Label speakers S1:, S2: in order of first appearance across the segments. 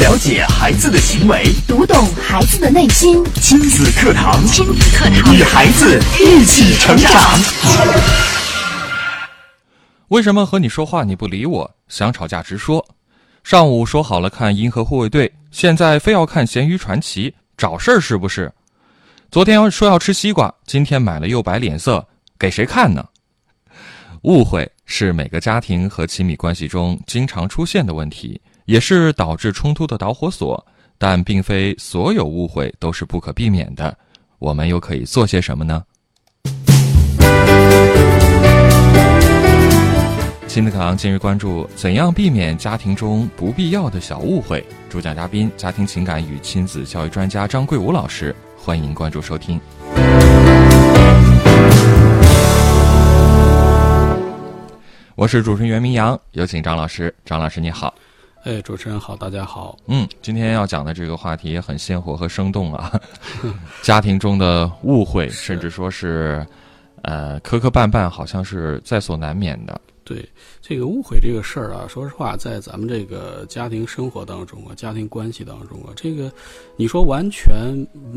S1: 了解孩子的行为，
S2: 读懂孩子的内心。
S1: 亲子课堂，
S2: 亲子课堂，
S1: 与孩子一起成长。
S3: 为什么和你说话你不理我？想吵架直说。上午说好了看《银河护卫队》，现在非要看《咸鱼传奇》，找事儿是不是？昨天说要吃西瓜，今天买了又摆脸色，给谁看呢？误会是每个家庭和亲密关系中经常出现的问题，也是导致冲突的导火索。但并非所有误会都是不可避免的。我们又可以做些什么呢？亲子课堂今日关注：怎样避免家庭中不必要的小误会？主讲嘉宾：家庭情感与亲子教育专家张桂武老师。欢迎关注收听。我是主持人袁明阳，有请张老师。张老师你好，
S4: 哎，主持人好，大家好。
S3: 嗯，今天要讲的这个话题也很鲜活和生动啊，家庭中的误会，甚至说是，呃，磕磕绊绊，好像是在所难免的。
S4: 对这个误会这个事儿啊，说实话，在咱们这个家庭生活当中啊，家庭关系当中啊，这个你说完全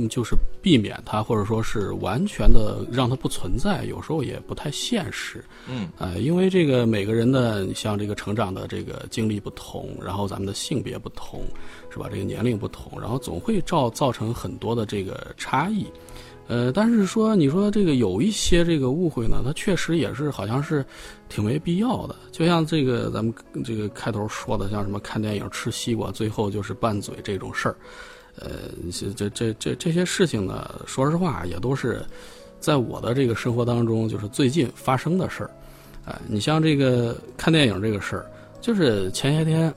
S4: 就是避免它，或者说是完全的让它不存在，有时候也不太现实。
S3: 嗯，
S4: 呃，因为这个每个人的像这个成长的这个经历不同，然后咱们的性别不同，是吧？这个年龄不同，然后总会造造成很多的这个差异。呃，但是说，你说这个有一些这个误会呢，它确实也是好像是挺没必要的。就像这个咱们这个开头说的，像什么看电影吃西瓜，最后就是拌嘴这种事儿，呃，这这这这些事情呢，说实话也都是在我的这个生活当中，就是最近发生的事儿。哎，你像这个看电影这个事儿，就是前些天，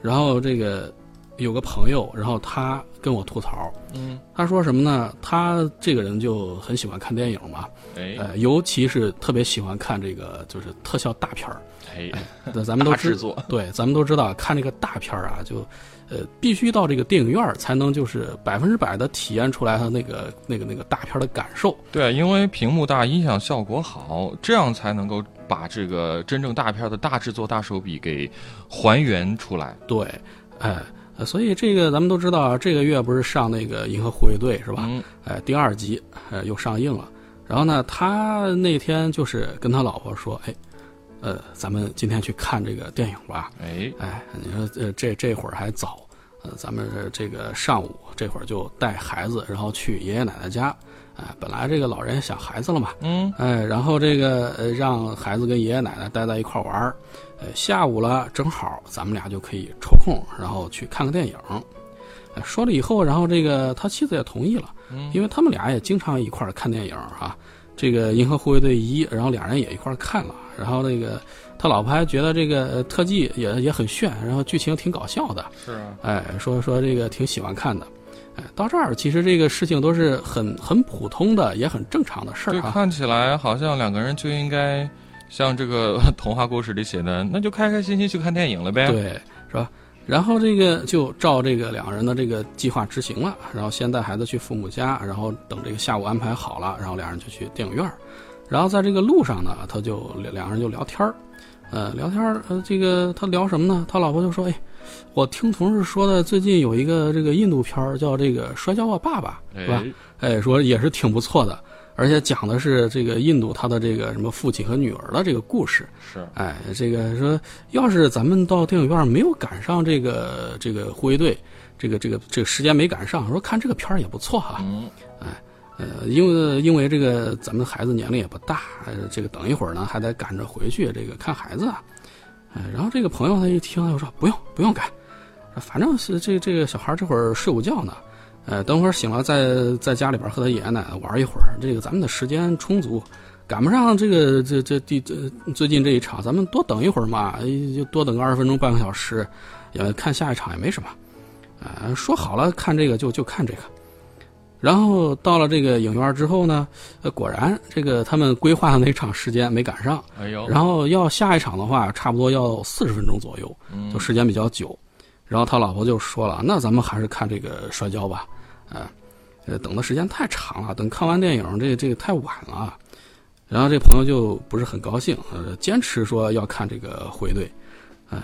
S4: 然后这个。有个朋友，然后他跟我吐槽，
S3: 嗯，
S4: 他说什么呢？他这个人就很喜欢看电影嘛，
S3: 哎，
S4: 呃，尤其是特别喜欢看这个就是特效大片儿，
S3: 哎，
S4: 那咱们都
S3: 知道，
S4: 对，咱们都知道看这个大片儿啊，就呃必须到这个电影院才能就是百分之百的体验出来他那个那个那个大片的感受。
S3: 对，因为屏幕大，音响效果好，这样才能够把这个真正大片的大制作、大手笔给还原出来。
S4: 对，哎。呃，所以这个咱们都知道，这个月不是上那个《银河护卫队》是吧？
S3: 嗯。
S4: 哎，第二集，呃，又上映了。然后呢，他那天就是跟他老婆说：“哎，呃，咱们今天去看这个电影吧。”
S3: 哎。
S4: 哎，你说呃，这这会儿还早，呃，咱们这个上午这会儿就带孩子，然后去爷爷奶奶家。哎，本来这个老人想孩子了嘛。
S3: 嗯。
S4: 哎，然后这个呃，让孩子跟爷爷奶奶待在一块玩儿。呃，下午了，正好咱们俩就可以抽空，然后去看个电影。说了以后，然后这个他妻子也同意了，因为他们俩也经常一块看电影啊。这个《银河护卫队一》，然后俩人也一块看了。然后那个他老婆还觉得这个特技也也很炫，然后剧情挺搞笑的。
S3: 是啊，
S4: 哎，说说这个挺喜欢看的。哎，到这儿其实这个事情都是很很普通的，也很正常的事儿啊。
S3: 看起来好像两个人就应该。像这个 童话故事里写的，那就开开心心去看电影了呗，
S4: 对，是吧？然后这个就照这个两个人的这个计划执行了，然后先带孩子去父母家，然后等这个下午安排好了，然后两人就去电影院然后在这个路上呢，他就两个人就聊天呃，聊天呃，这个他聊什么呢？他老婆就说：“哎，我听同事说的，最近有一个这个印度片叫这个《摔跤吧，爸爸》，是吧？哎，说也是挺不错的。”而且讲的是这个印度他的这个什么父亲和女儿的这个故事，
S3: 是。
S4: 哎，这个说要是咱们到电影院没有赶上这个这个护卫队，这个这个这个时间没赶上，说看这个片儿也不错哈，
S3: 嗯，
S4: 哎，呃，因为因为这个咱们孩子年龄也不大，这个等一会儿呢还得赶着回去这个看孩子啊，哎，然后这个朋友他一听他就说不用不用赶，反正是这这个小孩这会儿睡午觉呢。呃，等会儿醒了，在在家里边和他爷爷奶奶玩一会儿。这个咱们的时间充足，赶不上这个这这第这最近这一场，咱们多等一会儿嘛，就多等个二十分钟半个小时，也看下一场也没什么。呃，说好了看这个就就看这个。然后到了这个影院之后呢，呃，果然这个他们规划的那场时间没赶上。
S3: 哎呦。
S4: 然后要下一场的话，差不多要四十分钟左右，就时间比较久。然后他老婆就说了：“那咱们还是看这个摔跤吧。”呃，呃，等的时间太长了，等看完电影，这这个太晚了。然后这朋友就不是很高兴，呃，坚持说要看这个回队，哎，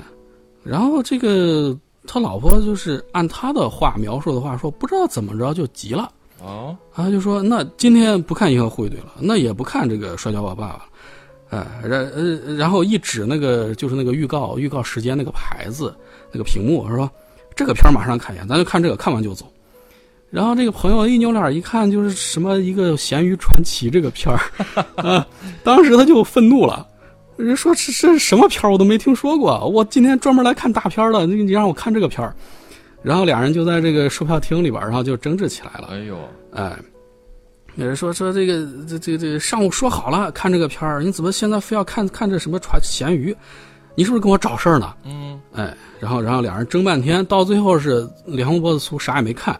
S4: 然后这个他老婆就是按他的话描述的话说，不知道怎么着就急了。
S3: 哦，
S4: 他，就说那今天不看银河护卫队了，那也不看这个摔跤吧爸爸了，哎，然呃，然后一指那个就是那个预告预告时间那个牌子那个屏幕，说这个片儿马上看一眼，咱就看这个，看完就走。然后这个朋友一扭脸一看，就是什么一个《咸鱼传奇》这个片儿，啊，当时他就愤怒了，人说这这什么片儿我都没听说过，我今天专门来看大片儿的，你你让我看这个片儿，然后俩人就在这个售票厅里边儿，然后就争执起来了。
S3: 哎呦，
S4: 哎，有人说说这个这这这上午说好了看这个片儿，你怎么现在非要看看这什么传咸鱼？你是不是跟我找事儿呢？
S3: 嗯，
S4: 哎，然后然后两人争半天，到最后是梁红脖子粗，啥也没看，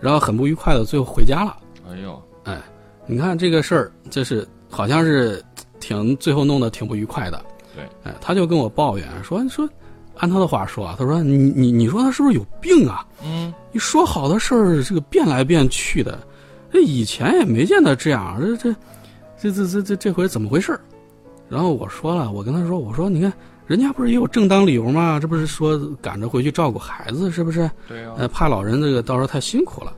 S4: 然后很不愉快的最后回家了。
S3: 哎呦，
S4: 哎，你看这个事儿，就是好像是挺最后弄得挺不愉快的。
S3: 对，
S4: 哎，他就跟我抱怨说说，按他的话说啊，他说你你你说他是不是有病啊？
S3: 嗯，
S4: 你说好的事儿，这个变来变去的，这以前也没见他这样，这这这这这这这回怎么回事然后我说了，我跟他说，我说你看，人家不是也有正当理由吗？这不是说赶着回去照顾孩子，是不是？
S3: 对啊、
S4: 呃，怕老人这个到时候太辛苦了。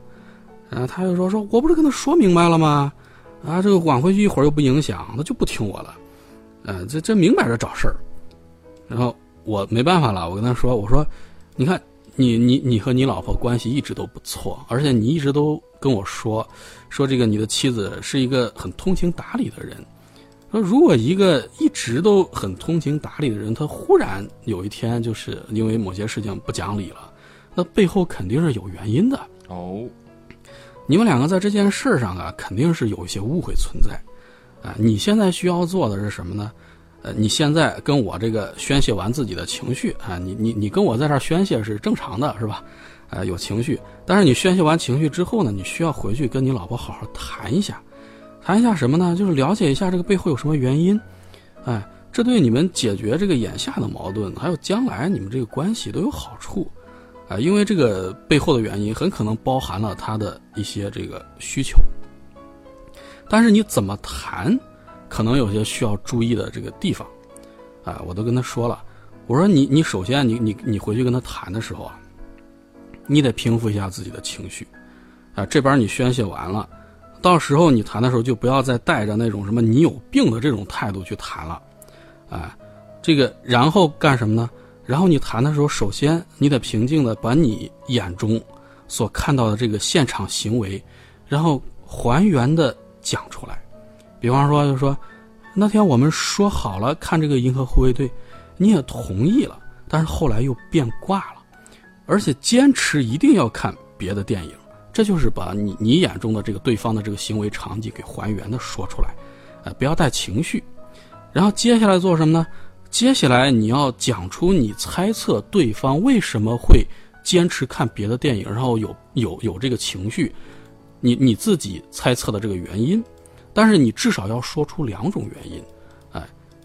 S4: 然后他又说说，我不是跟他说明白了吗？啊，这个晚回去一会儿又不影响，他就不听我了。呃，这这明摆着找事儿。然后我没办法了，我跟他说，我说，你看你你你和你老婆关系一直都不错，而且你一直都跟我说，说这个你的妻子是一个很通情达理的人。说如果一个一直都很通情达理的人，他忽然有一天就是因为某些事情不讲理了，那背后肯定是有原因的。
S3: 哦，
S4: 你们两个在这件事上啊，肯定是有一些误会存在，啊，你现在需要做的是什么呢？呃，你现在跟我这个宣泄完自己的情绪啊，你你你跟我在这儿宣泄是正常的，是吧？呃，有情绪，但是你宣泄完情绪之后呢，你需要回去跟你老婆好好谈一下，谈一下什么呢？就是了解一下这个背后有什么原因，哎，这对你们解决这个眼下的矛盾，还有将来你们这个关系都有好处。啊，因为这个背后的原因很可能包含了他的一些这个需求，但是你怎么谈，可能有些需要注意的这个地方，啊，我都跟他说了，我说你你首先你你你回去跟他谈的时候啊，你得平复一下自己的情绪，啊，这边你宣泄完了，到时候你谈的时候就不要再带着那种什么你有病的这种态度去谈了，啊，这个然后干什么呢？然后你谈的时候，首先你得平静的把你眼中所看到的这个现场行为，然后还原的讲出来。比方说，就说那天我们说好了看这个《银河护卫队》，你也同意了，但是后来又变卦了，而且坚持一定要看别的电影。这就是把你你眼中的这个对方的这个行为场景给还原的说出来，呃，不要带情绪。然后接下来做什么呢？接下来你要讲出你猜测对方为什么会坚持看别的电影，然后有有有这个情绪，你你自己猜测的这个原因，但是你至少要说出两种原因，哎，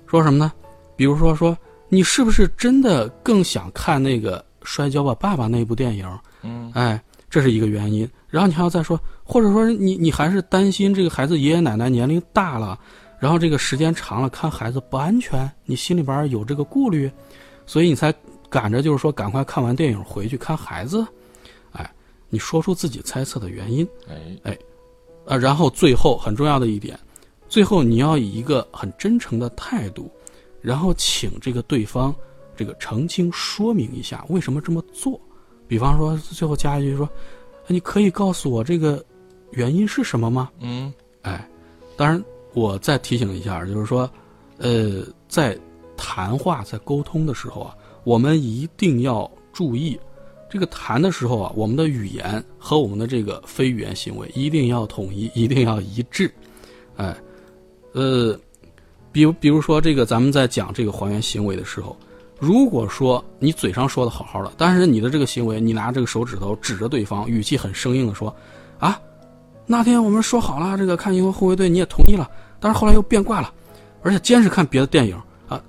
S4: 说什么呢？比如说说你是不是真的更想看那个《摔跤吧，爸爸》那部电影？
S3: 嗯，
S4: 哎，这是一个原因。然后你还要再说，或者说你你还是担心这个孩子爷爷奶奶年龄大了。然后这个时间长了，看孩子不安全，你心里边有这个顾虑，所以你才赶着就是说赶快看完电影回去看孩子，哎，你说出自己猜测的原因，
S3: 哎，
S4: 啊，然后最后很重要的一点，最后你要以一个很真诚的态度，然后请这个对方这个澄清说明一下为什么这么做，比方说最后加一句说，你可以告诉我这个原因是什么吗？
S3: 嗯，
S4: 哎，当然。我再提醒一下，就是说，呃，在谈话、在沟通的时候啊，我们一定要注意，这个谈的时候啊，我们的语言和我们的这个非语言行为一定要统一，一定要一致。哎，呃，比如比如说这个，咱们在讲这个还原行为的时候，如果说你嘴上说的好好的，但是你的这个行为，你拿这个手指头指着对方，语气很生硬的说，啊，那天我们说好了，这个看《银河护卫队》，你也同意了。但是后来又变卦了，而且坚持看别的电影啊，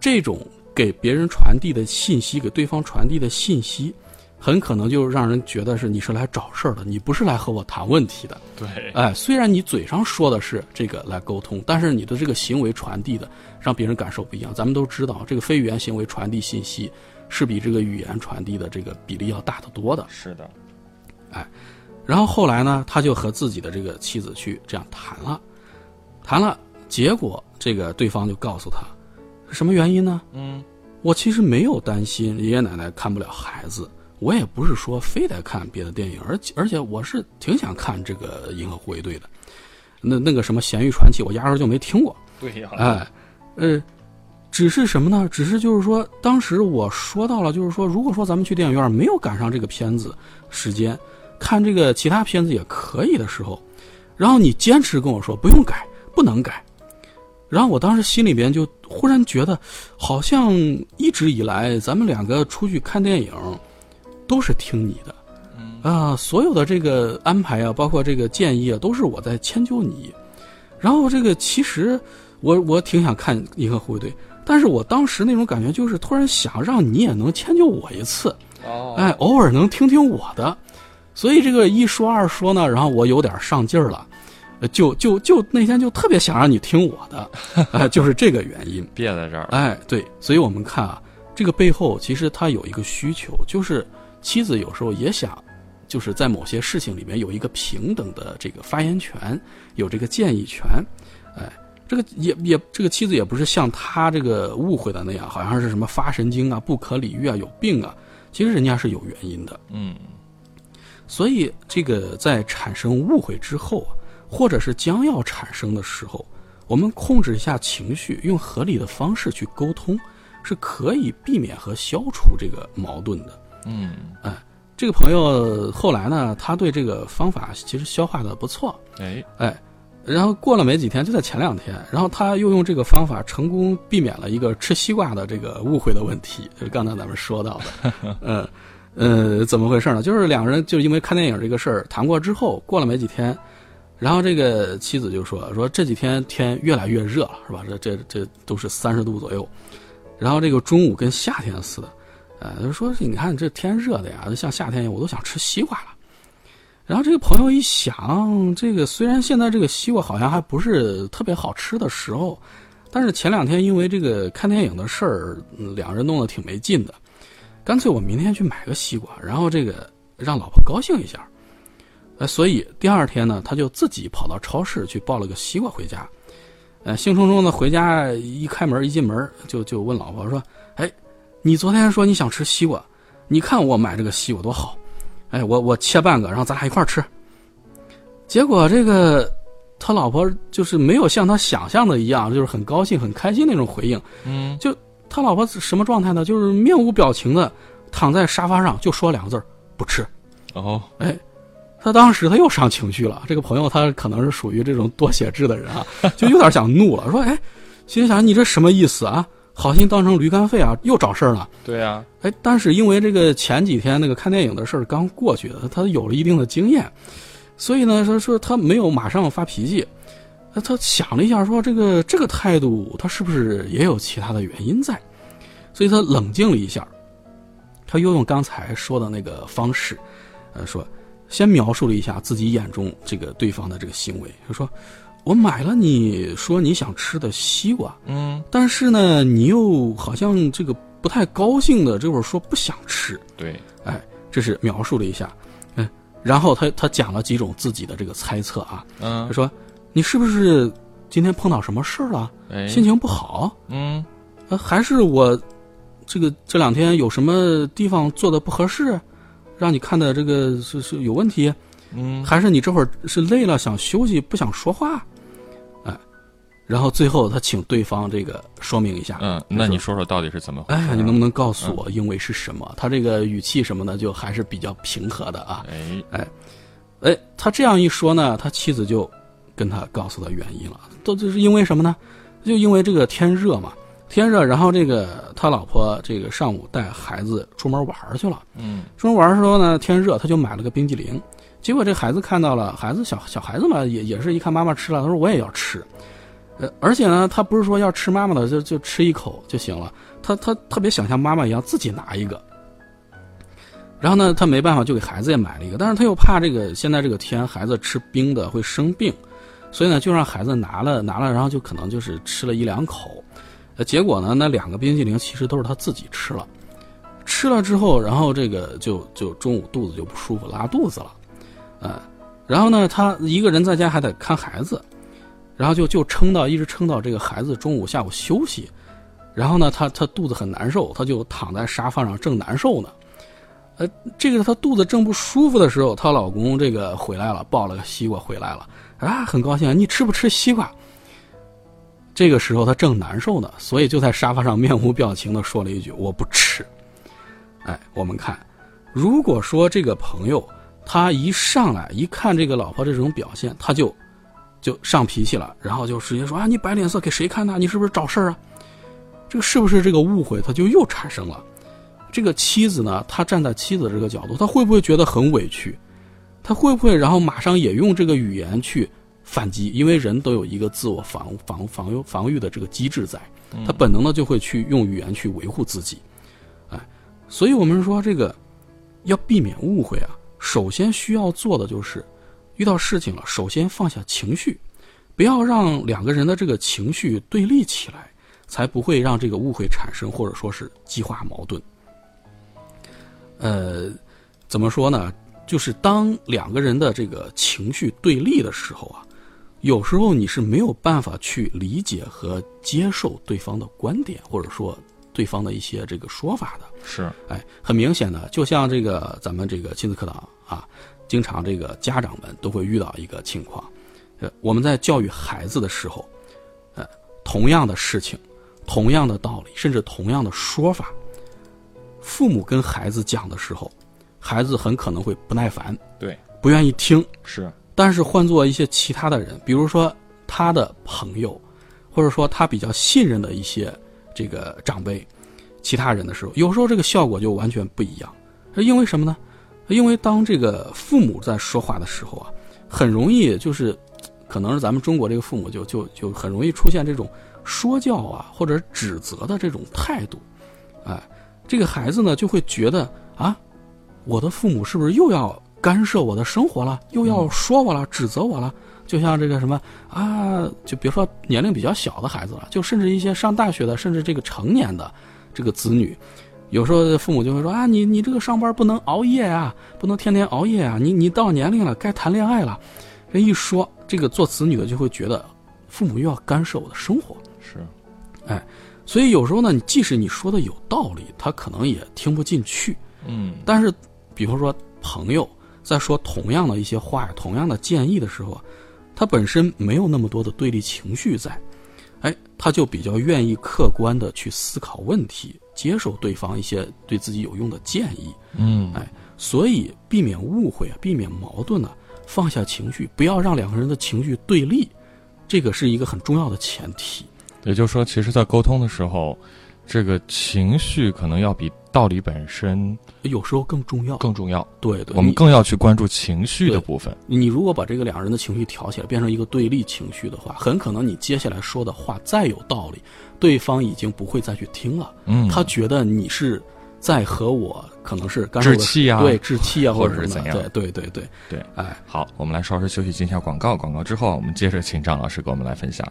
S4: 这种给别人传递的信息，给对方传递的信息，很可能就让人觉得是你是来找事儿的，你不是来和我谈问题的。
S3: 对，
S4: 哎，虽然你嘴上说的是这个来沟通，但是你的这个行为传递的让别人感受不一样。咱们都知道，这个非语言行为传递信息是比这个语言传递的这个比例要大得多的。
S3: 是的，哎
S4: 然后后来呢，他就和自己的这个妻子去这样谈了，谈了，结果这个对方就告诉他，什么原因呢？
S3: 嗯，
S4: 我其实没有担心爷爷奶奶看不了孩子，我也不是说非得看别的电影，而且而且我是挺想看这个《银河护卫队》的，那那个什么《咸鱼传奇》，我压根儿就没听过。
S3: 对呀，
S4: 哎，呃，只是什么呢？只是就是说，当时我说到了，就是说，如果说咱们去电影院没有赶上这个片子时间，看这个其他片子也可以的时候，然后你坚持跟我说不用改，不能改，然后我当时心里边就忽然觉得，好像一直以来咱们两个出去看电影，都是听你的。啊，所有的这个安排啊，包括这个建议啊，都是我在迁就你。然后这个其实我我挺想看《银河护卫队》，但是我当时那种感觉就是突然想让你也能迁就我一次，
S3: 哦，
S4: 哎，偶尔能听听我的。所以这个一说二说呢，然后我有点上劲儿了，呃就就就那天就特别想让你听我的，哎，就是这个原因。
S3: 别在这儿，
S4: 哎，对，所以我们看啊，这个背后其实它有一个需求，就是妻子有时候也想，就是在某些事情里面有一个平等的这个发言权，有这个建议权，哎，这个也也这个妻子也不是像他这个误会的那样，好像是什么发神经啊、不可理喻啊、有病啊，其实人家是有原因的。
S3: 嗯，
S4: 所以这个在产生误会之后，或者是将要产生的时候，我们控制一下情绪，用合理的方式去沟通，是可以避免和消除这个矛盾的。
S3: 嗯，
S4: 这个朋友后来呢，他对这个方法其实消化的不错，
S3: 哎，
S4: 哎，然后过了没几天，就在前两天，然后他又用这个方法成功避免了一个吃西瓜的这个误会的问题，就是刚才咱们说到的，嗯 呃，怎么回事呢？就是两个人就因为看电影这个事儿谈过之后，过了没几天，然后这个妻子就说说这几天天越来越热了，是吧？这这这都是三十度左右，然后这个中午跟夏天似的。呃，就说你看这天热的呀，像夏天一样，我都想吃西瓜了。然后这个朋友一想，这个虽然现在这个西瓜好像还不是特别好吃的时候，但是前两天因为这个看电影的事儿，两人弄得挺没劲的。干脆我明天去买个西瓜，然后这个让老婆高兴一下。呃，所以第二天呢，他就自己跑到超市去抱了个西瓜回家。呃，兴冲冲的回家，一开门一进门就就问老婆说：“哎，你昨天说你想吃西瓜，你看我买这个西瓜多好，哎，我我切半个，然后咱俩一块儿吃。”结果这个他老婆就是没有像他想象的一样，就是很高兴、很开心那种回应。
S3: 嗯，
S4: 就他老婆是什么状态呢？就是面无表情的躺在沙发上，就说两个字儿：“不吃。”
S3: 哦，
S4: 哎，他当时他又上情绪了。这个朋友他可能是属于这种多血质的人啊，就有点想怒了，说：“哎，心想你这什么意思啊？好心当成驴肝肺啊，又找事儿了。
S3: 对呀，”
S4: 哎，但是因为这个前几天那个看电影的事儿刚过去的，他有了一定的经验，所以呢，他说他没有马上发脾气。那他想了一下，说这个这个态度，他是不是也有其他的原因在？所以他冷静了一下，他又用刚才说的那个方式，呃，说先描述了一下自己眼中这个对方的这个行为，他说：“我买了你说你想吃的西瓜，
S3: 嗯，
S4: 但是呢，你又好像这个不太高兴的，这会儿说不想吃。
S3: 对，
S4: 哎，这是描述了一下，嗯，然后他他讲了几种自己的这个猜测啊，
S3: 嗯
S4: 他，说：“你是不是今天碰到什么事儿了？
S3: 哎，
S4: 心情不好？
S3: 嗯，
S4: 呃，还是我这个这两天有什么地方做的不合适，让你看的这个是是有问题？
S3: 嗯，
S4: 还是你这会儿是累了想休息不想说话？哎，然后最后他请对方这个说明一下。
S3: 嗯，那你说说到底是怎么回事？
S4: 哎呀，你能不能告诉我因为是什么？他这个语气什么的就还是比较平和的啊。
S3: 哎，
S4: 哎，他这样一说呢，他妻子就跟他告诉他原因了，都这是因为什么呢？就因为这个天热嘛，天热，然后这个他老婆这个上午带孩子出门玩去了，
S3: 嗯，
S4: 出门玩的时候呢，天热，他就买了个冰激凌，结果这孩子看到了，孩子小小孩子嘛，也也是一看妈妈吃了，他说我也要吃，呃，而且呢，他不是说要吃妈妈的就就吃一口就行了，他他特别想像妈妈一样自己拿一个。然后呢，他没办法，就给孩子也买了一个，但是他又怕这个现在这个天孩子吃冰的会生病，所以呢，就让孩子拿了拿了，然后就可能就是吃了一两口，呃，结果呢，那两个冰淇淋其实都是他自己吃了，吃了之后，然后这个就就中午肚子就不舒服，拉肚子了，呃，然后呢，他一个人在家还得看孩子，然后就就撑到一直撑到这个孩子中午下午休息，然后呢，他他肚子很难受，他就躺在沙发上正难受呢。呃，这个她肚子正不舒服的时候，她老公这个回来了，抱了个西瓜回来了，啊，很高兴。你吃不吃西瓜？这个时候她正难受呢，所以就在沙发上面无表情的说了一句：“我不吃。”哎，我们看，如果说这个朋友他一上来一看这个老婆这种表现，他就就上脾气了，然后就直接说：“啊，你摆脸色给谁看呢？你是不是找事儿啊？”这个是不是这个误会？他就又产生了。这个妻子呢，她站在妻子这个角度，她会不会觉得很委屈？她会不会然后马上也用这个语言去反击？因为人都有一个自我防防防御防御的这个机制在，他本能的就会去用语言去维护自己。哎，所以我们说这个要避免误会啊，首先需要做的就是遇到事情了，首先放下情绪，不要让两个人的这个情绪对立起来，才不会让这个误会产生，或者说是激化矛盾。呃，怎么说呢？就是当两个人的这个情绪对立的时候啊，有时候你是没有办法去理解和接受对方的观点，或者说对方的一些这个说法的。
S3: 是，
S4: 哎，很明显的，就像这个咱们这个亲子课堂啊，经常这个家长们都会遇到一个情况，呃，我们在教育孩子的时候，呃，同样的事情，同样的道理，甚至同样的说法。父母跟孩子讲的时候，孩子很可能会不耐烦，
S3: 对，
S4: 不愿意听。
S3: 是，
S4: 但是换做一些其他的人，比如说他的朋友，或者说他比较信任的一些这个长辈、其他人的时候，有时候这个效果就完全不一样。因为什么呢？因为当这个父母在说话的时候啊，很容易就是，可能是咱们中国这个父母就就就很容易出现这种说教啊或者指责的这种态度，哎。这个孩子呢，就会觉得啊，我的父母是不是又要干涉我的生活了，又要说我了，指责我了？就像这个什么啊，就别说年龄比较小的孩子了，就甚至一些上大学的，甚至这个成年的这个子女，有时候父母就会说啊，你你这个上班不能熬夜啊，不能天天熬夜啊，你你到年龄了，该谈恋爱了。这一说，这个做子女的就会觉得父母又要干涉我的生活。
S3: 是，
S4: 哎。所以有时候呢，你即使你说的有道理，他可能也听不进去。
S3: 嗯，
S4: 但是，比方说朋友在说同样的一些话、同样的建议的时候，他本身没有那么多的对立情绪在，哎，他就比较愿意客观的去思考问题，接受对方一些对自己有用的建议。
S3: 嗯，
S4: 哎，所以避免误会啊，避免矛盾呢，放下情绪，不要让两个人的情绪对立，这个是一个很重要的前提。
S3: 也就是说，其实，在沟通的时候，这个情绪可能要比道理本身
S4: 有时候更重要，
S3: 更重要。
S4: 对对，
S3: 我们更要去关注情绪的部分。
S4: 你如果把这个两人的情绪挑起来，变成一个对立情绪的话，很可能你接下来说的话再有道理，对方已经不会再去听了。
S3: 嗯，
S4: 他觉得你是在和我可能是
S3: 置气啊，
S4: 对，置气啊，
S3: 或
S4: 者
S3: 是怎样？
S4: 对对对对
S3: 对。
S4: 哎，
S3: 好，我们来稍事休息，进下广告。广告之后，我们接着请张老师给我们来分享。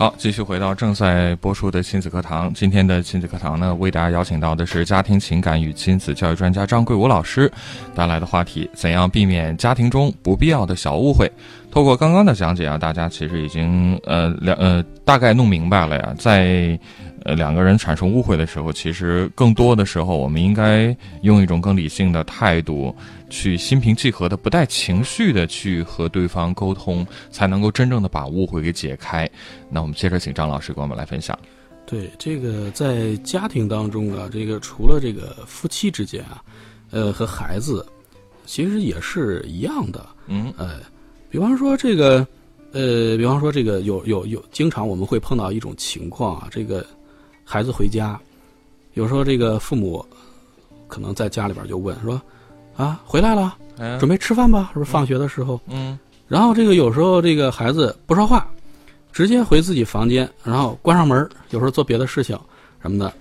S3: 好，继续回到正在播出的亲子课堂。今天的亲子课堂呢，为大家邀请到的是家庭情感与亲子教育专家张桂武老师带来的话题：怎样避免家庭中不必要的小误会？透过刚刚的讲解啊，大家其实已经呃两呃大概弄明白了呀，在。呃，两个人产生误会的时候，其实更多的时候，我们应该用一种更理性的态度，去心平气和的、不带情绪的去和对方沟通，才能够真正的把误会给解开。那我们接着请张老师给我们来分享。
S4: 对这个，在家庭当中啊，这个除了这个夫妻之间啊，呃，和孩子，其实也是一样的。
S3: 嗯，
S4: 呃，比方说这个，呃，比方说这个有有有，经常我们会碰到一种情况啊，这个。孩子回家，有时候这个父母可能在家里边就问说：“啊，回来了，
S3: 哎
S4: 准备吃饭吧？是不是放学的时候？”
S3: 嗯。
S4: 然后这个有时候这个孩子不说话，直接回自己房间，然后关上门儿，有时候做别的事情什么的，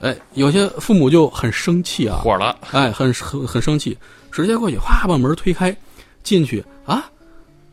S4: 哎，有些父母就很生气啊，
S3: 火了，
S4: 哎，很很很生气，直接过去哗把门推开，进去啊，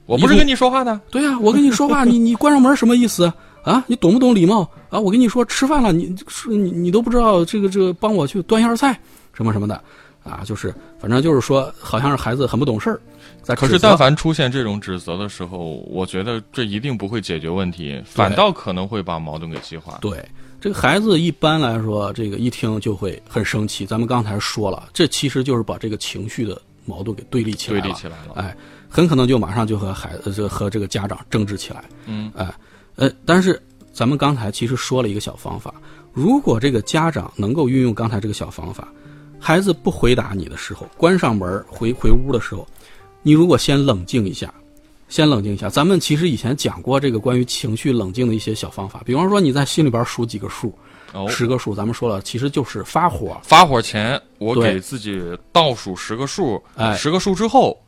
S3: 我不是跟你说话呢。
S4: 对呀、我跟你说话，你 你关上门什么意思啊？你懂不懂礼貌啊？我跟你说吃饭了，你是你你都不知道这个这个帮我去端一下菜什么什么的啊？就是反正就是说，好像是孩子很不懂事儿，在
S3: 可是，但凡出现这种指责的时候，我觉得这一定不会解决问题，反倒可能会把矛盾给激化。
S4: 对这个孩子一般来说，这个一听就会很生气。咱们刚才说了，这其实就是把这个情绪的矛盾给对立起来了，
S3: 对立起来了。
S4: 哎，很可能就马上就和孩子就和这个家长争执起来。
S3: 嗯，
S4: 哎，呃，但是咱们刚才其实说了一个小方法，如果这个家长能够运用刚才这个小方法，孩子不回答你的时候，关上门回回屋的时候，你如果先冷静一下，先冷静一下。咱们其实以前讲过这个关于情绪冷静的一些小方法，比方说你在心里边数几个数，
S3: 哦，
S4: 十个数，咱们说了，其实就是发火。
S3: 发火前，我给自己倒数十个数，
S4: 哎
S3: 十个数之后，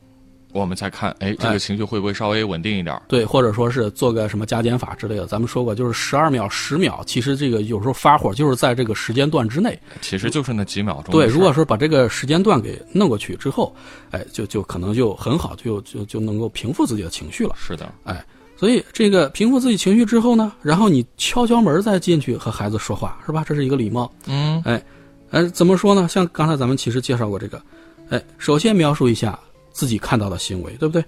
S3: 我们再看，哎，这
S4: 哎
S3: 个情绪会不会稍微稳定一点儿？
S4: 对，或者说是做个什么加减法之类的，咱们说过，就是十二秒、十秒，其实这个有时候发火就是在这个时间段之内。
S3: 其实就是那几秒钟
S4: 对，如果说把这个时间段给弄过去之后，哎，就就可能就很好，就就就能够平复自己的情绪了。
S3: 是的，哎
S4: 所以这个平复自己情绪之后呢，然后你敲敲门再进去和孩子说话，是吧？这是一个礼貌。
S3: 嗯，
S4: 哎，怎么说呢？像刚才咱们其实介绍过这个，哎，首先描述一下自己看到的行为，对不对？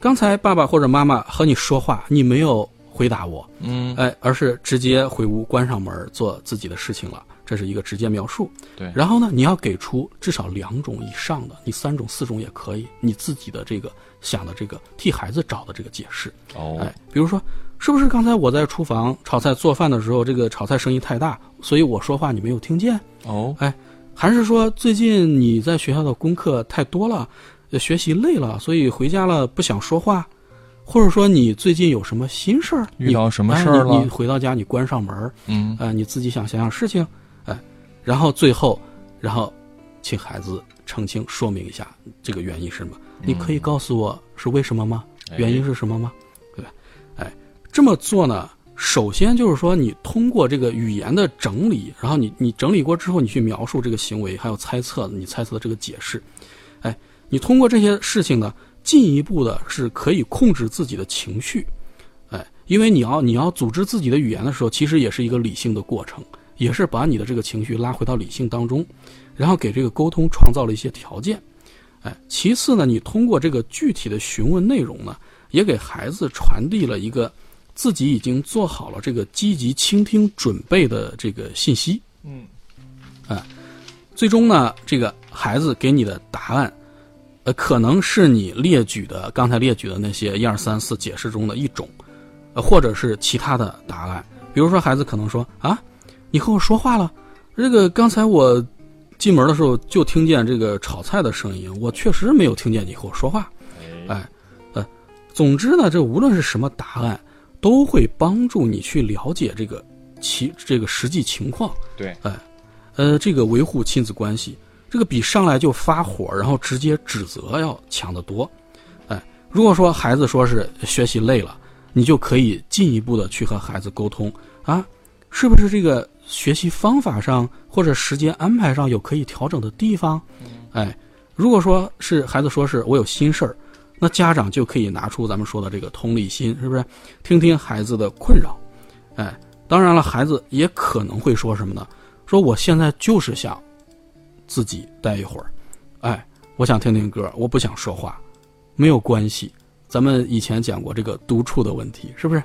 S4: 刚才爸爸或者妈妈和你说话，你没有回答我，
S3: 嗯，
S4: 哎，而是直接回屋关上门做自己的事情了，这是一个直接描述。
S3: 对
S4: 然后呢，你要给出至少两种以上的，你三种、四种也可以，你自己的这个想的这个替孩子找的这个解释。
S3: 哦，
S4: 哎，比如说，是不是刚才我在厨房炒菜做饭的时候，这个炒菜声音太大，所以我说话你没有听见？
S3: 哦，哎
S4: 还是说最近你在学校的功课太多了，呃学习累了，所以回家了不想说话？或者说你最近有什么心事儿？
S3: 遇到什么
S4: 哎
S3: 事儿了
S4: 你你回到家你关上门儿，
S3: 嗯，
S4: 呃，你自己想想想事情，哎，然后最后，然后请孩子澄清说明一下这个原因是什么？你可以告诉我是为什么吗？
S3: 哎
S4: 原因是什么吗？对吧？哎，这么做呢，首先就是说你通过这个语言的整理，然后你你整理过之后，你去描述这个行为，还有猜测你猜测的这个解释，哎，你通过这些事情呢，进一步的是可以控制自己的情绪，哎，因为你要你要组织自己的语言的时候，其实也是一个理性的过程，也是把你的这个情绪拉回到理性当中，然后给这个沟通创造了一些条件。哎，其次呢，你通过这个具体的询问内容呢，也给孩子传递了一个自己已经做好了这个积极倾听准备的这个信息。
S3: 嗯，
S4: 哎，最终呢，这个孩子给你的答案，呃，可能是你列举的刚才列举的那些一二三四解释中的一种，呃，或者是其他的答案。比如说，孩子可能说啊，你和我说话了，这个刚才我进门的时候就听见这个炒菜的声音，我确实没有听见你和我说话。哎，呃，总之呢，这无论是什么答案，都会帮助你去了解这个其这个实际情况。
S3: 对，
S4: 哎，呃，这个维护亲子关系，这个比上来就发火，然后直接指责要强得多。哎，如果说孩子说是学习累了，你就可以进一步的去和孩子沟通啊，是不是这个学习方法上或者时间安排上有可以调整的地方？哎，如果说是孩子说是我有心事儿，那家长就可以拿出咱们说的这个同理心，是不是？听听孩子的困扰。哎，当然了，孩子也可能会说什么呢？说我现在就是想自己待一会儿，哎，我想听听歌，我不想说话，没有关系。咱们以前讲过这个独处的问题，是不是？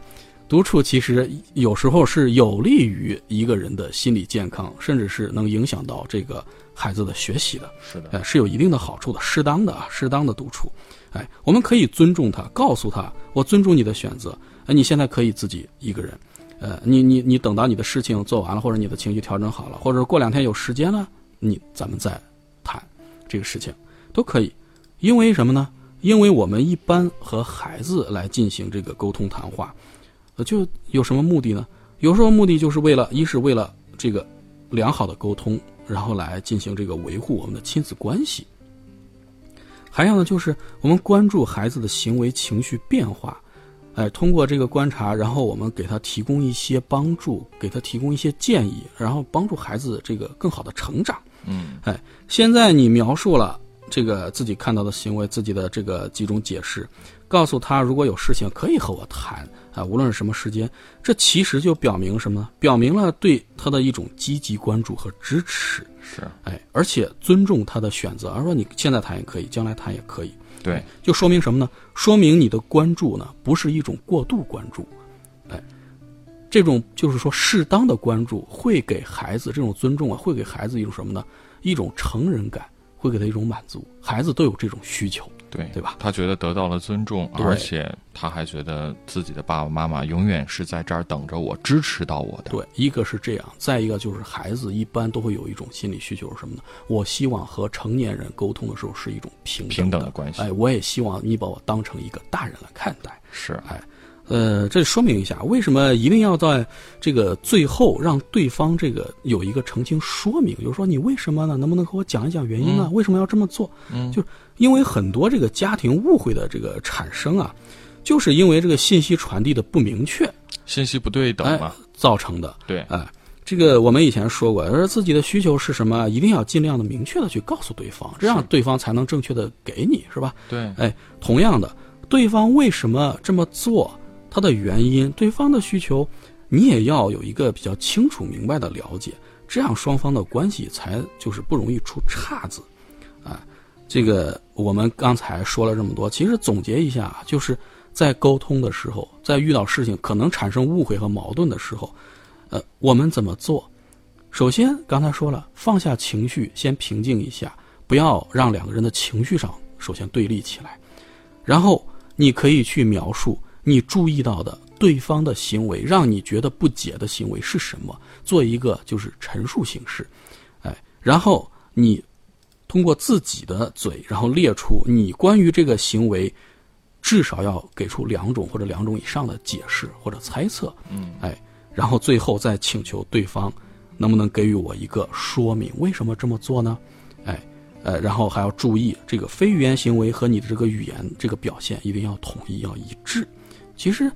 S4: 独处其实有时候是有利于一个人的心理健康，甚至是能影响到这个孩子的学习的。
S3: 是的，
S4: 哎，是有一定的好处的，适当的啊，适当的独处，哎，我们可以尊重他，告诉他，我尊重你的选择，哎，你现在可以自己一个人，呃，你你你等到你的事情做完了，或者你的情绪调整好了，或者过两天有时间了，你咱们再谈这个事情，都可以，因为什么呢？因为我们一般和孩子来进行这个沟通谈话，呃，就有什么目的呢？有时候目的就是为了，一是为了这个良好的沟通，然后来进行这个维护我们的亲子关系。还有呢，就是我们关注孩子的行为、情绪变化，哎，通过这个观察，然后我们给他提供一些帮助，给他提供一些建议，然后帮助孩子这个更好的成长。
S3: 嗯，
S4: 哎，现在你描述了这个自己看到的行为，自己的这个几种解释，告诉他如果有事情可以和我谈啊，无论是什么时间，这其实就表明什么呢？表明了对他的一种积极关注和支持。
S3: 是
S4: 哎，而且尊重他的选择，而说你现在谈也可以，将来谈也可以，
S3: 对，
S4: 就说明什么呢？说明你的关注呢不是一种过度关注，哎，这种就是说适当的关注会给孩子这种尊重啊，会给孩子一种什么呢？一种成人感，会给他一种满足。孩子都有这种需求，
S3: 对
S4: 对吧？
S3: 他觉得得到了尊重，而且他还觉得自己的爸爸妈妈永远是在这儿等着我，支持到我的。
S4: 对，一个是这样，再一个就是孩子一般都会有一种心理需求是什么呢？我希望和成年人沟通的时候是一种平
S3: 平
S4: 等
S3: 等的关系
S4: 哎，我也希望你把我当成一个大人来看待。
S3: 是，
S4: 哎，呃，这说明一下，为什么一定要在这个最后让对方这个有一个澄清说明？就是说你为什么呢？能不能和我讲一讲原因呢？为什么要这么做？
S3: 嗯
S4: 就是因为很多这个家庭误会的这个产生啊，就是因为这个信息传递的不明确，
S3: 信息不对等
S4: 哎
S3: 嘛。，
S4: 造成的。
S3: 对，
S4: 哎，这个我们以前说过，而自己的需求是什么，一定要尽量的明确的去告诉对方，这样对方才能正确的给你，是吧？
S3: 对，
S4: 哎，同样的，对方为什么这么做，他的原因，对方的需求，你也要有一个比较清楚明白的了解，这样双方的关系才就是不容易出岔子，啊，这个我们刚才说了这么多，其实总结一下，就是在沟通的时候，在遇到事情可能产生误会和矛盾的时候，呃，我们怎么做？首先，刚才说了，放下情绪，先平静一下，不要让两个人的情绪上首先对立起来。然后，你可以去描述你注意到的对方的行为，让你觉得不解的行为是什么，做一个就是陈述形式。哎，然后你通过自己的嘴，然后列出你关于这个行为至少要给出两种或者两种以上的解释或者猜测。
S3: 嗯，
S4: 哎，然后最后再请求对方能不能给予我一个说明，为什么这么做呢？哎，呃，然后还要注意这个非语言行为和你的这个语言这个表现一定要统一，要一致。其实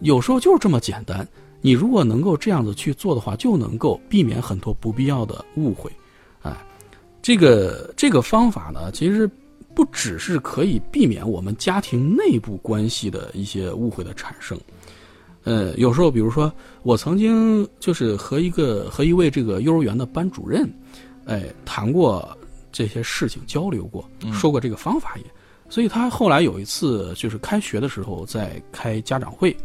S4: 有时候就是这么简单，你如果能够这样子去做的话，就能够避免很多不必要的误会。哎，这个这个方法呢，其实不只是可以避免我们家庭内部关系的一些误会的产生。呃，有时候，比如说，我曾经就是和一个和一位这个幼儿园的班主任，哎，谈过这些事情，交流过，说过这个方法也。所以他后来有一次就是开学的时候在开家长会，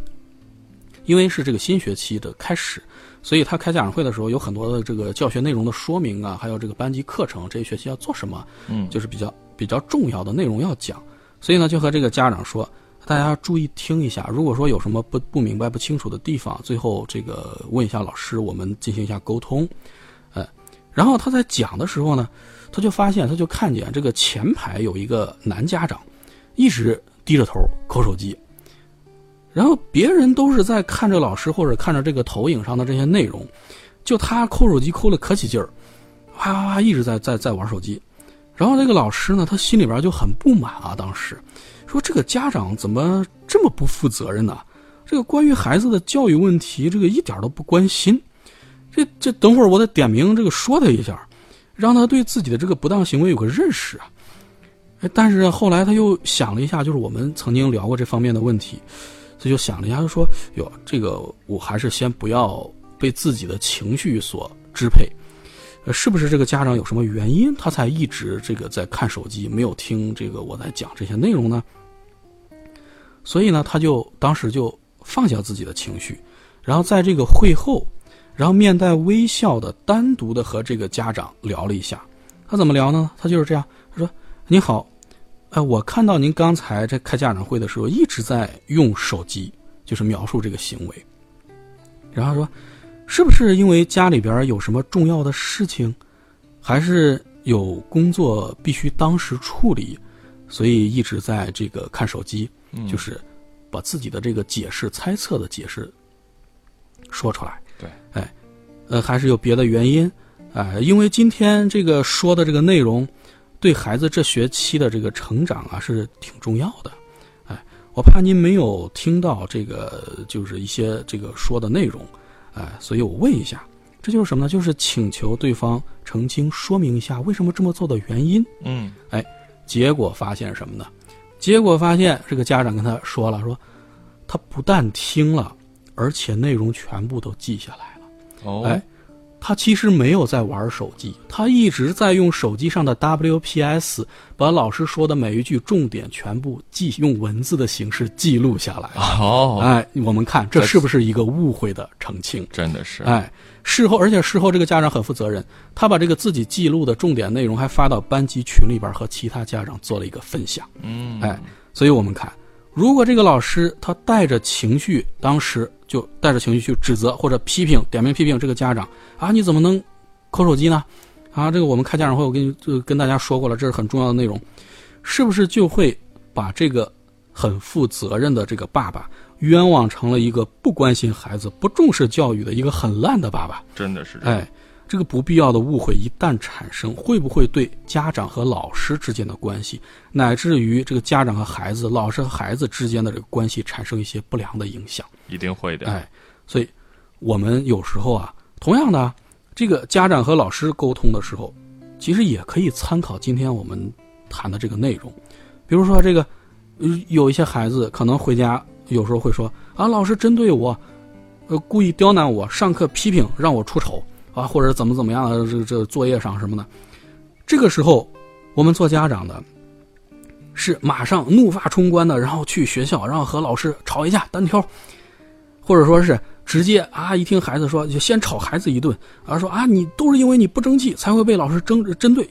S4: 因为是这个新学期的开始，所以他开家长会的时候有很多的这个教学内容的说明啊，还有这个班级课程这一学期要做什么，
S3: 嗯
S4: 就是比较比较重要的内容要讲，所以呢就和这个家长说，大家要注意听一下，如果说有什么不不明白、不清楚的地方，最后这个问一下老师，我们进行一下沟通，呃，然后他在讲的时候呢，他就发现，他就看见这个前排有一个男家长，一直低着头抠手机，然后别人都是在看着老师或者看着这个投影上的这些内容，就他抠手机抠的可起劲儿，哗哗哗一直在在在玩手机。然后这个老师呢，他心里边就很不满啊，当时说这个家长怎么这么不负责任呢？这个关于孩子的教育问题，这个一点都不关心。这这等会儿我得点名这个说他一下，让他对自己的这个不当行为有个认识啊。但是后来他又想了一下，就是我们曾经聊过这方面的问题，他就想了一下，就说：“哟，这个我还是先不要被自己的情绪所支配。呃，是不是这个家长有什么原因，他才一直这个在看手机，没有听这个我在讲这些内容呢？”所以呢，他就当时就放下自己的情绪，然后在这个会后，然后面带微笑的单独的和这个家长聊了一下。他怎么聊呢？他就是这样，他说：“你好，呃，我看到您刚才在开家长会的时候一直在用手机，就是描述这个行为。然后说，是不是因为家里边有什么重要的事情，还是有工作必须当时处理，所以一直在这个看手机？
S3: 嗯
S4: 就是把自己的这个解释、猜测的解释说出来。呃，还是有别的原因？哎，因为今天这个说的这个内容，对孩子这学期的这个成长啊是挺重要的。哎，我怕您没有听到这个，就是一些这个说的内容，哎，所以我问一下，这就是什么呢？就是请求对方澄清说明一下为什么这么做的原因。
S3: 嗯，
S4: 哎，结果发现什么呢？结果发现这个家长跟他说了，说他不但听了，而且内容全部都记下来了。
S3: 哦，
S4: 哎，他其实没有在玩手机，他一直在用手机上的 WPS 把老师说的每一句重点全部记，用文字的形式记录下来。
S3: 哦，
S4: 哎，我们看这是不是一个误会的澄清？
S3: 真的是，
S4: 哎，事后，而且事后这个家长很负责任，他把这个自己记录的重点内容还发到班级群里边和其他家长做了一个分享。
S3: 嗯，
S4: 哎，所以我们看，如果这个老师他带着情绪，当时就带着情绪去指责或者批评、点名批评这个家长啊，你怎么能抠手机呢？啊，这个我们开家长会，我跟你就跟大家说过了，这是很重要的内容，是不是就会把这个很负责任的这个爸爸冤枉成了一个不关心孩子、不重视教育的一个很烂的爸爸？
S3: 真的是
S4: 哎，这个不必要的误会一旦产生，会不会对家长和老师之间的关系，乃至于这个家长和孩子、老师和孩子之间的这个关系产生一些不良的影响？
S3: 一定会的，
S4: 哎，所以我们有时候啊，同样的，这个家长和老师沟通的时候，其实也可以参考今天我们谈的这个内容。比如说，这个呃有一些孩子可能回家有时候会说啊，老师针对我，呃，故意刁难我，上课批评让我出丑啊，或者怎么怎么样的，这这作业上什么的。这个时候，我们做家长的，是马上怒发冲冠的，然后去学校，然后和老师吵一架单挑，或者说是直接啊，一听孩子说就先吵孩子一顿，啊说啊你都是因为你不争气才会被老师争针对，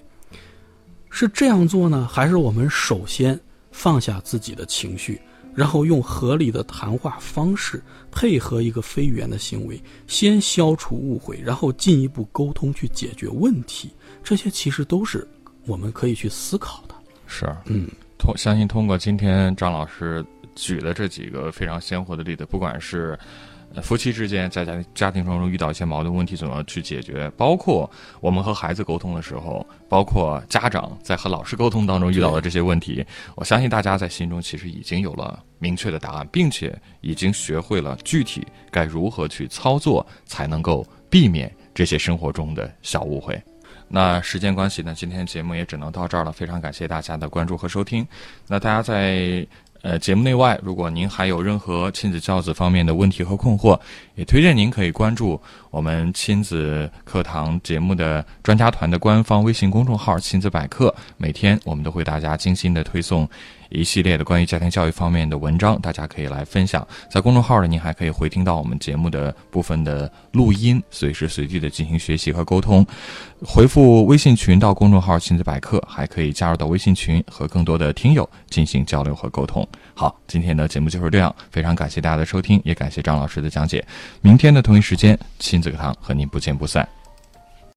S4: 是这样做呢，还是我们首先放下自己的情绪，然后用合理的谈话方式配合一个非语言的行为，先消除误会，然后进一步沟通去解决问题？这些其实都是我们可以去思考的。
S3: 是，
S4: 嗯，
S3: 通相信通过今天张老师举的这几个非常鲜活的例子，不管是呃夫妻之间在家家庭当中遇到一些矛盾问题怎么去解决，包括我们和孩子沟通的时候，包括家长在和老师沟通当中遇到的这些问题，我相信大家在心中其实已经有了明确的答案，并且已经学会了具体该如何去操作，才能够避免这些生活中的小误会。那时间关系呢，今天节目也只能到这儿了。非常感谢大家的关注和收听。那大家在呃节目内外，如果您还有任何亲子教子方面的问题和困惑，也推荐您可以关注我们亲子课堂节目的专家团的官方微信公众号“亲子百科”。每天我们都会大家精心的推送一系列的关于家庭教育方面的文章，大家可以来分享。在公众号呢，您还可以回听到我们节目的部分的录音，随时随地的进行学习和沟通。回复微信群到公众号“亲子百科”，还可以加入到微信群和更多的听友进行交流和沟通。好，今天的节目就是这样，非常感谢大家的收听，也感谢张老师的讲解。明天的同一时间，亲子课堂和您不见不散。